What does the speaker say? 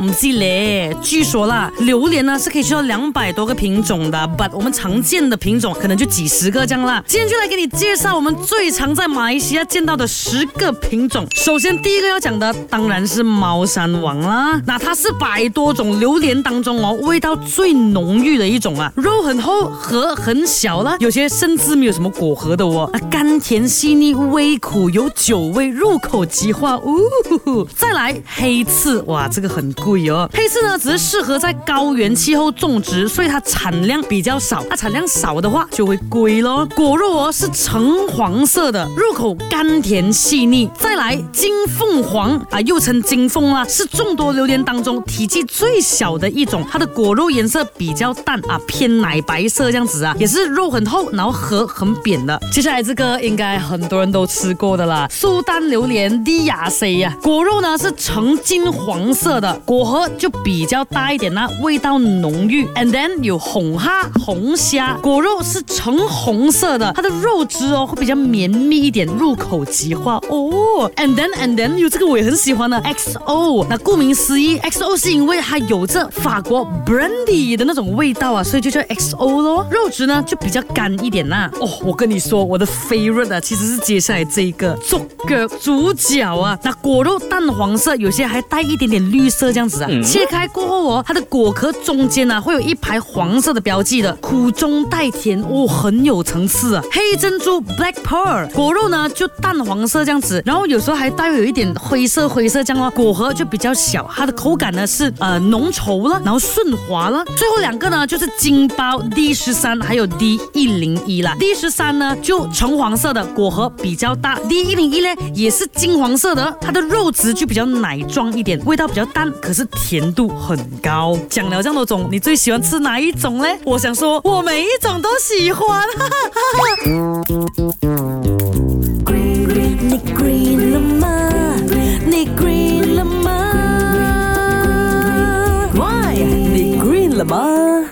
唔系咧，据说啦，榴莲呢是可以吃到两百多个品种的，but 我们常见的品种可能就几十个这样啦。今天就来给你介绍我们最常在马来西亚见到的十个品种。首先第一个要讲的当然是猫山王啦，那它是百多种榴莲当中哦，味道最浓郁的一种啊，肉很厚，核很小啦，有些甚至没有什么果核的哦。啊，甘甜细腻，微苦有酒味，入口即化呜、哦。再来黑刺，哇，这个很。贵哦，配色呢只是适合在高原气候种植，所以它产量比较少。它产量少的话就会贵咯。果肉哦是橙黄色的，入口甘甜细腻。再来金凤凰啊，又称金凤啊，是众多榴莲当中体积最小的一种。它的果肉颜色比较淡啊，偏奶白色这样子啊，也是肉很厚，然后核很扁的。接下来这个应该很多人都吃过的啦，苏 丹榴莲低亚 C 呀，果肉呢是呈金黄色的果。果核就比较大一点啦，味道浓郁。And then 有红哈红虾，果肉是橙红色的，它的肉质哦会比较绵密一点，入口即化哦。And then And then 有这个我也很喜欢的 XO，那顾名思义 XO 是因为它有着法国 brandy 的那种味道啊，所以就叫 XO 咯。肉质呢就比较干一点啦。哦，我跟你说我的 favorite 啊其实是接下来这一个猪个主角啊，那果肉淡黄色，有些还带一点点绿色这样。切开过后哦，它的果壳中间呢会有一排黄色的标记的，苦中带甜哦，很有层次啊。黑珍珠 Black Pearl 果肉呢就淡黄色这样子，然后有时候还带有一点灰色灰色这样哦。果核就比较小，它的口感呢是呃浓稠了，然后顺滑了。最后两个呢就是金包 D 十三还有 D 一零一啦。D 十三呢就橙黄色的，果核比较大。D 一零一呢也是金黄色的，它的肉质就比较奶状一点，味道比较淡，可是。甜度很高，讲了这么多种，你最喜欢吃哪一种呢？我想说，我每一种都喜欢。你你 y 你 e